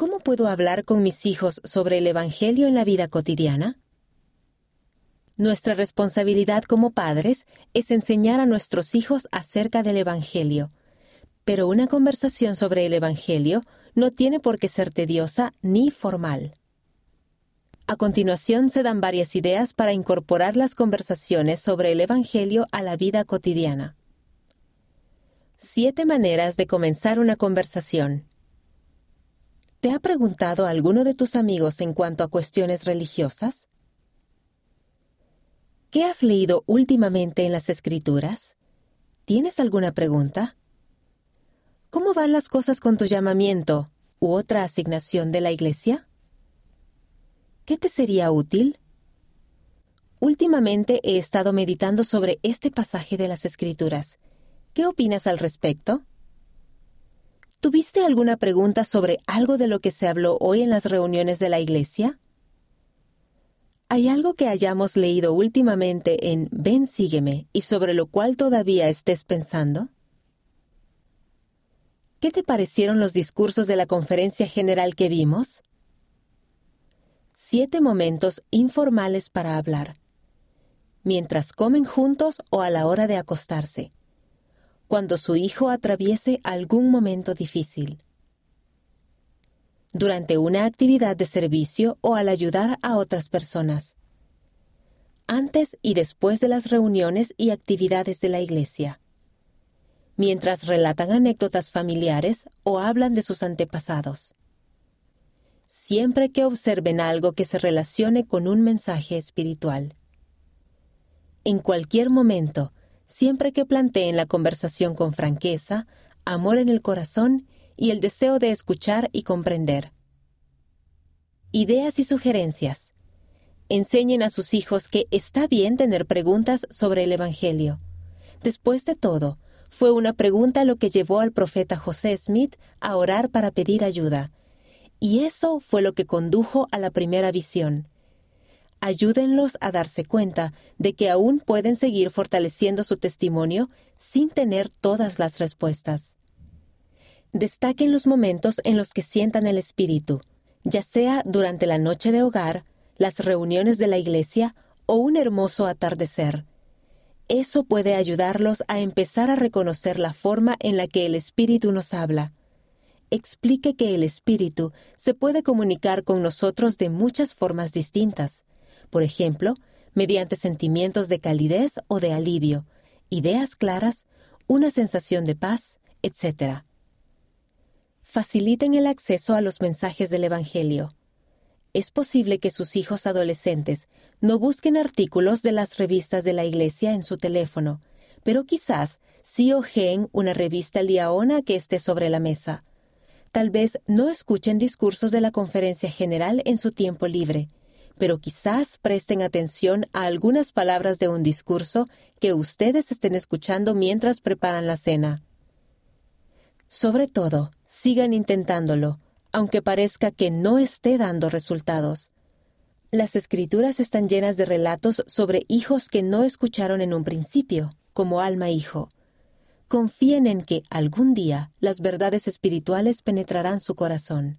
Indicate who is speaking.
Speaker 1: ¿Cómo puedo hablar con mis hijos sobre el Evangelio en la vida cotidiana? Nuestra responsabilidad como padres es enseñar a nuestros hijos acerca del Evangelio, pero una conversación sobre el Evangelio no tiene por qué ser tediosa ni formal. A continuación se dan varias ideas para incorporar las conversaciones sobre el Evangelio a la vida cotidiana. Siete maneras de comenzar una conversación. ¿Te ha preguntado alguno de tus amigos en cuanto a cuestiones religiosas? ¿Qué has leído últimamente en las Escrituras? ¿Tienes alguna pregunta? ¿Cómo van las cosas con tu llamamiento u otra asignación de la Iglesia? ¿Qué te sería útil? Últimamente he estado meditando sobre este pasaje de las Escrituras. ¿Qué opinas al respecto? ¿Tuviste alguna pregunta sobre algo de lo que se habló hoy en las reuniones de la Iglesia? ¿Hay algo que hayamos leído últimamente en Ven, sígueme y sobre lo cual todavía estés pensando? ¿Qué te parecieron los discursos de la conferencia general que vimos? Siete momentos informales para hablar. Mientras comen juntos o a la hora de acostarse. Cuando su hijo atraviese algún momento difícil durante una actividad de servicio o al ayudar a otras personas, antes y después de las reuniones y actividades de la Iglesia, mientras relatan anécdotas familiares o hablan de sus antepasados. Siempre que observen algo que se relacione con un mensaje espiritual. En cualquier momento, siempre que planteen la conversación con franqueza, amor en el corazón y el deseo de escuchar y comprender. Ideas y sugerencias. Enseñen a sus hijos que está bien tener preguntas sobre el Evangelio. Después de todo, fue una pregunta lo que llevó al profeta José Smith a orar para pedir ayuda. Y eso fue lo que condujo a la primera visión. Ayúdenlos a darse cuenta de que aún pueden seguir fortaleciendo su testimonio sin tener todas las respuestas. Destaquen los momentos en los que sientan el Espíritu, ya sea durante la noche de hogar, las reuniones de la iglesia o un hermoso atardecer. Eso puede ayudarlos a empezar a reconocer la forma en la que el Espíritu nos habla. Explique que el Espíritu se puede comunicar con nosotros de muchas formas distintas. Por ejemplo, mediante sentimientos de calidez o de alivio, ideas claras, una sensación de paz, etc faciliten el acceso a los mensajes del Evangelio. Es posible que sus hijos adolescentes no busquen artículos de las revistas de la Iglesia en su teléfono, pero quizás sí ojeen una revista liaona que esté sobre la mesa. Tal vez no escuchen discursos de la conferencia general en su tiempo libre, pero quizás presten atención a algunas palabras de un discurso que ustedes estén escuchando mientras preparan la cena. Sobre todo, sigan intentándolo, aunque parezca que no esté dando resultados. Las escrituras están llenas de relatos sobre hijos que no escucharon en un principio, como alma hijo. Confíen en que algún día las verdades espirituales penetrarán su corazón.